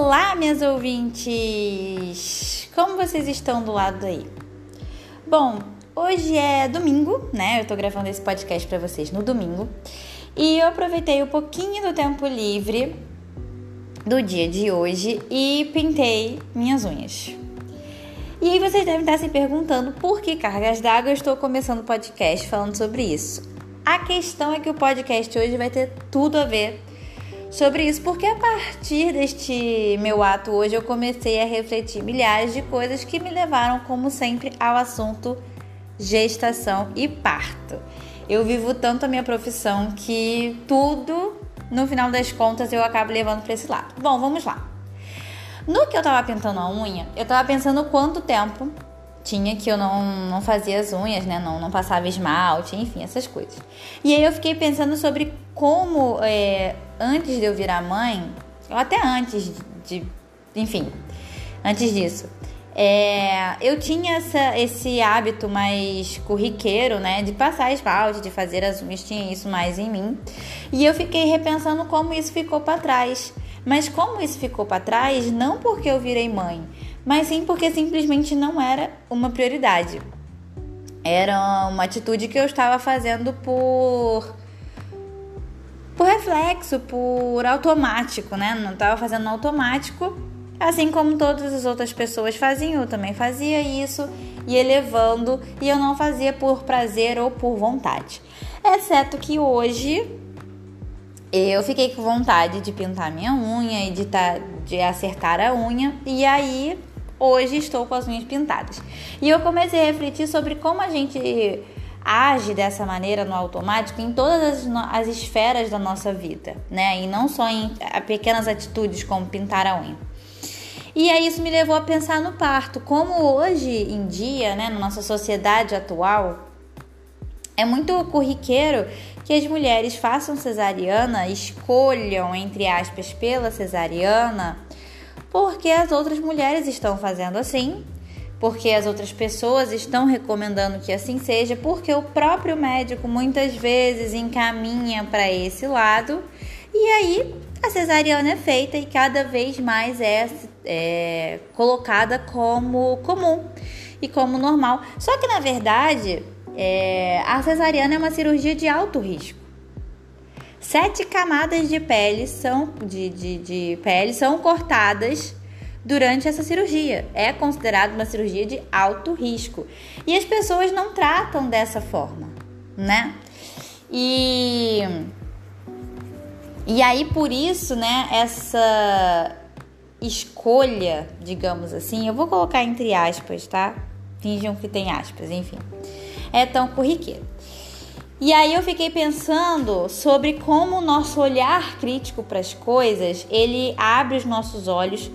Olá, minhas ouvintes! Como vocês estão do lado aí? Bom, hoje é domingo, né? Eu tô gravando esse podcast para vocês no domingo. E eu aproveitei um pouquinho do tempo livre do dia de hoje e pintei minhas unhas. E aí vocês devem estar se perguntando por que cargas d'água eu estou começando o podcast falando sobre isso. A questão é que o podcast hoje vai ter tudo a ver sobre isso, porque a partir deste meu ato hoje eu comecei a refletir milhares de coisas que me levaram, como sempre, ao assunto gestação e parto. Eu vivo tanto a minha profissão que tudo, no final das contas, eu acabo levando para esse lado. Bom, vamos lá. No que eu tava pintando a unha, eu tava pensando quanto tempo tinha que eu não, não fazia as unhas, né? Não, não passava esmalte, enfim, essas coisas. E aí eu fiquei pensando sobre como, é, antes de eu virar mãe, ou até antes de, enfim, antes disso, é, eu tinha essa, esse hábito mais corriqueiro, né? De passar esmalte, de fazer as unhas, tinha isso mais em mim. E eu fiquei repensando como isso ficou para trás. Mas como isso ficou para trás, não porque eu virei mãe, mas sim porque simplesmente não era uma prioridade. Era uma atitude que eu estava fazendo por por reflexo, por automático, né? Não estava fazendo automático, assim como todas as outras pessoas faziam, eu também fazia isso e elevando, e eu não fazia por prazer ou por vontade. Exceto que hoje eu fiquei com vontade de pintar minha unha e de, tá, de acertar a unha, e aí hoje estou com as unhas pintadas. E eu comecei a refletir sobre como a gente age dessa maneira no automático em todas as, as esferas da nossa vida, né? E não só em pequenas atitudes como pintar a unha. E aí isso me levou a pensar no parto, como hoje em dia, né, na nossa sociedade atual, é muito corriqueiro que as mulheres façam cesariana, escolham entre aspas pela cesariana porque as outras mulheres estão fazendo assim, porque as outras pessoas estão recomendando que assim seja, porque o próprio médico muitas vezes encaminha para esse lado e aí a cesariana é feita e cada vez mais é, é colocada como comum e como normal. Só que na verdade é, a cesariana é uma cirurgia de alto risco. Sete camadas de pele são, de, de, de pele são cortadas durante essa cirurgia. É considerado uma cirurgia de alto risco. E as pessoas não tratam dessa forma, né? E, e aí, por isso, né, essa escolha, digamos assim, eu vou colocar entre aspas, tá? Finjam que tem aspas, enfim. É tão corriqueiro. E aí eu fiquei pensando sobre como o nosso olhar crítico para as coisas, ele abre os nossos olhos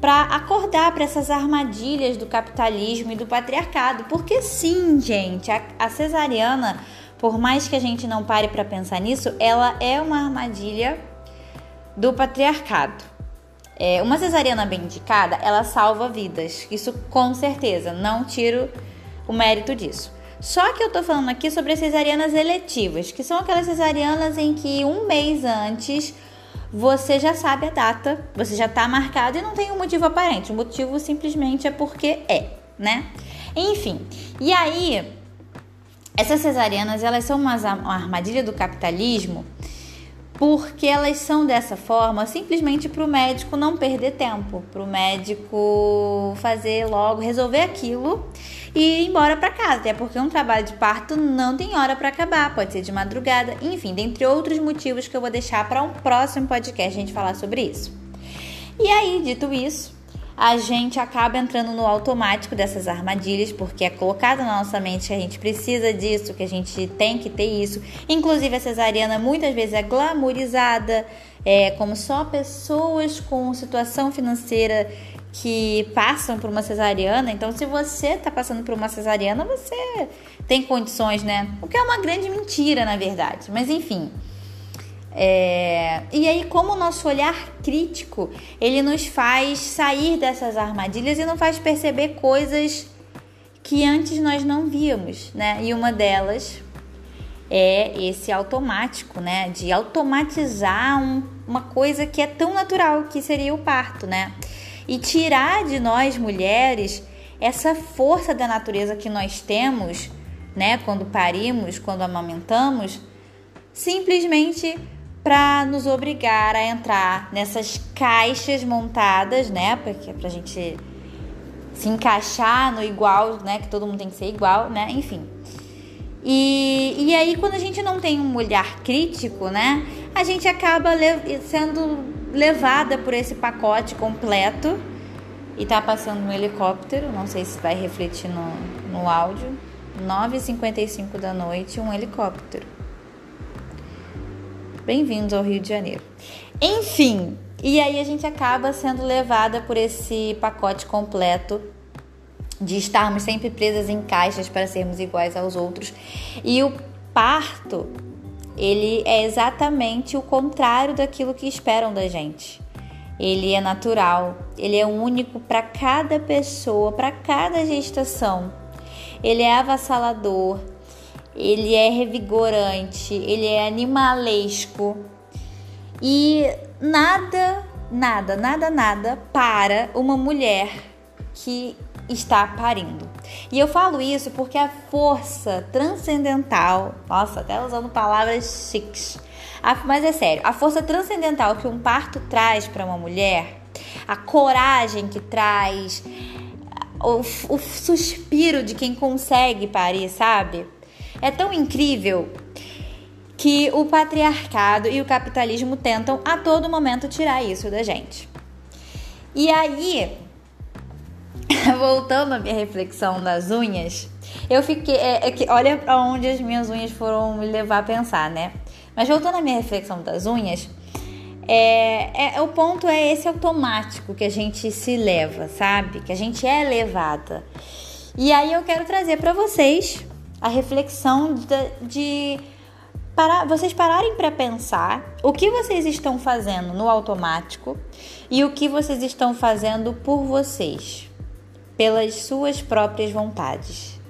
para acordar para essas armadilhas do capitalismo e do patriarcado. Porque sim, gente, a, a cesariana, por mais que a gente não pare para pensar nisso, ela é uma armadilha do patriarcado. É, uma cesariana bem indicada, ela salva vidas. Isso com certeza, não tiro o mérito disso. Só que eu tô falando aqui sobre as cesarianas eletivas, que são aquelas cesarianas em que um mês antes você já sabe a data, você já tá marcado e não tem um motivo aparente. O motivo simplesmente é porque é, né? Enfim, e aí essas cesarianas elas são uma, armadilha do capitalismo porque elas são dessa forma simplesmente para o médico não perder tempo, para o médico fazer logo, resolver aquilo e ir embora para casa, até porque um trabalho de parto não tem hora para acabar, pode ser de madrugada, enfim, dentre outros motivos que eu vou deixar para um próximo podcast a gente falar sobre isso. E aí, dito isso, a gente acaba entrando no automático dessas armadilhas, porque é colocado na nossa mente que a gente precisa disso, que a gente tem que ter isso. Inclusive, a cesariana muitas vezes é glamourizada, é, como só pessoas com situação financeira que passam por uma cesariana. Então, se você está passando por uma cesariana, você tem condições, né? O que é uma grande mentira, na verdade. Mas, enfim. É... E aí, como o nosso olhar crítico, ele nos faz sair dessas armadilhas e nos faz perceber coisas que antes nós não víamos, né? E uma delas é esse automático, né? De automatizar um, uma coisa que é tão natural que seria o parto, né? E tirar de nós mulheres essa força da natureza que nós temos, né? Quando parimos, quando amamentamos, simplesmente para nos obrigar a entrar nessas caixas montadas, né? Porque pra gente se encaixar no igual, né? Que todo mundo tem que ser igual, né? Enfim. E, e aí, quando a gente não tem um olhar crítico, né? A gente acaba sendo levada por esse pacote completo e tá passando um helicóptero. Não sei se vai refletir no, no áudio. 9h55 da noite, um helicóptero. Bem-vindos ao Rio de Janeiro. Enfim, e aí a gente acaba sendo levada por esse pacote completo de estarmos sempre presas em caixas para sermos iguais aos outros. E o parto, ele é exatamente o contrário daquilo que esperam da gente. Ele é natural, ele é único para cada pessoa, para cada gestação. Ele é avassalador, ele é revigorante, ele é animalesco. E nada, nada, nada, nada para uma mulher que está parindo. E eu falo isso porque a força transcendental, nossa, até usando palavras chiques, a, mas é sério, a força transcendental que um parto traz para uma mulher, a coragem que traz, o, o suspiro de quem consegue parir, sabe? É tão incrível que o patriarcado e o capitalismo tentam a todo momento tirar isso da gente. E aí, voltando à minha reflexão das unhas, eu fiquei. É, é que, olha as minhas unhas foram me levar a pensar, né? Mas voltando à minha reflexão das unhas, é, é, o ponto é esse automático que a gente se leva, sabe? Que a gente é levada. E aí eu quero trazer para vocês a reflexão de, de para vocês pararem para pensar o que vocês estão fazendo no automático e o que vocês estão fazendo por vocês pelas suas próprias vontades.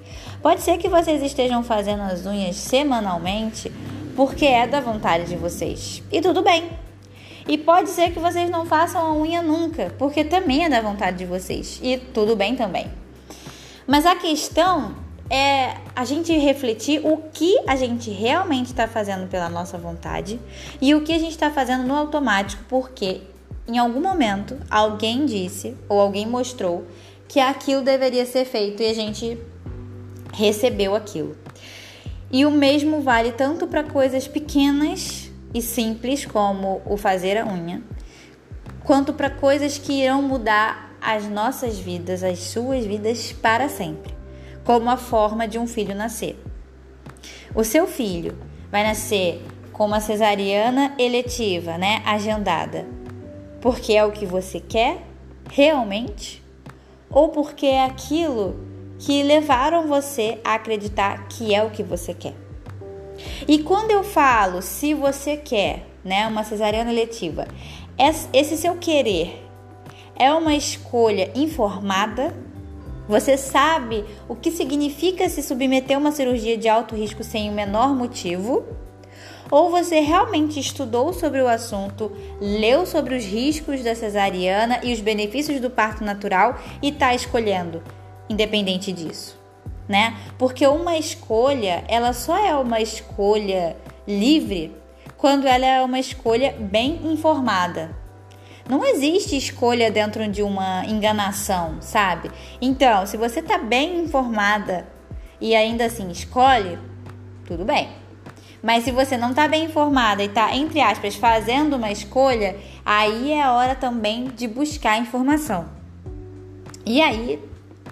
Pode ser que vocês estejam fazendo as unhas semanalmente porque é da vontade de vocês. E tudo bem. E pode ser que vocês não façam a unha nunca, porque também é da vontade de vocês. E tudo bem também. Mas a questão é a gente refletir o que a gente realmente está fazendo pela nossa vontade e o que a gente está fazendo no automático, porque em algum momento alguém disse ou alguém mostrou que aquilo deveria ser feito e a gente recebeu aquilo. E o mesmo vale tanto para coisas pequenas e simples como o fazer a unha, quanto para coisas que irão mudar as nossas vidas, as suas vidas para sempre, como a forma de um filho nascer. O seu filho vai nascer com uma cesariana eletiva, né, agendada, porque é o que você quer realmente? Ou porque é aquilo que levaram você a acreditar que é o que você quer. E quando eu falo se você quer, né, uma cesariana letiva, esse seu querer é uma escolha informada? Você sabe o que significa se submeter a uma cirurgia de alto risco sem o menor motivo? Ou você realmente estudou sobre o assunto, leu sobre os riscos da cesariana e os benefícios do parto natural e está escolhendo, independente disso, né? Porque uma escolha, ela só é uma escolha livre quando ela é uma escolha bem informada. Não existe escolha dentro de uma enganação, sabe? Então, se você está bem informada e ainda assim escolhe, tudo bem. Mas se você não está bem informada e está, entre aspas, fazendo uma escolha, aí é hora também de buscar informação. E aí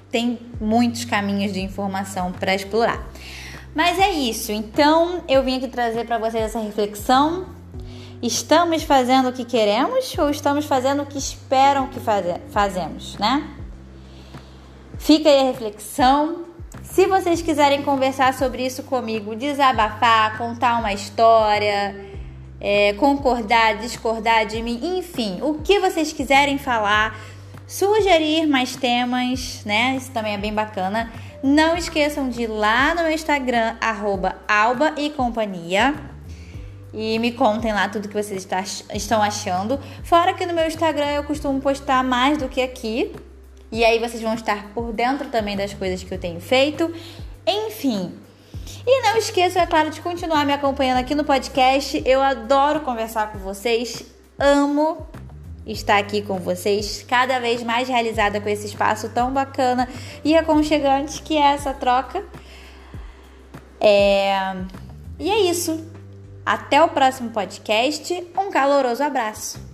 tem muitos caminhos de informação para explorar. Mas é isso. Então eu vim aqui trazer para vocês essa reflexão. Estamos fazendo o que queremos ou estamos fazendo o que esperam que faze fazemos, né? Fica aí a reflexão. Se vocês quiserem conversar sobre isso comigo, desabafar, contar uma história, é, concordar, discordar de mim, enfim, o que vocês quiserem falar, sugerir mais temas, né? Isso também é bem bacana. Não esqueçam de ir lá no meu Instagram, arroba alba e companhia. E me contem lá tudo que vocês estão achando. Fora que no meu Instagram eu costumo postar mais do que aqui. E aí vocês vão estar por dentro também das coisas que eu tenho feito. Enfim. E não esqueçam, é claro, de continuar me acompanhando aqui no podcast. Eu adoro conversar com vocês. Amo estar aqui com vocês, cada vez mais realizada com esse espaço tão bacana e aconchegante que é essa troca. É... E é isso. Até o próximo podcast. Um caloroso abraço.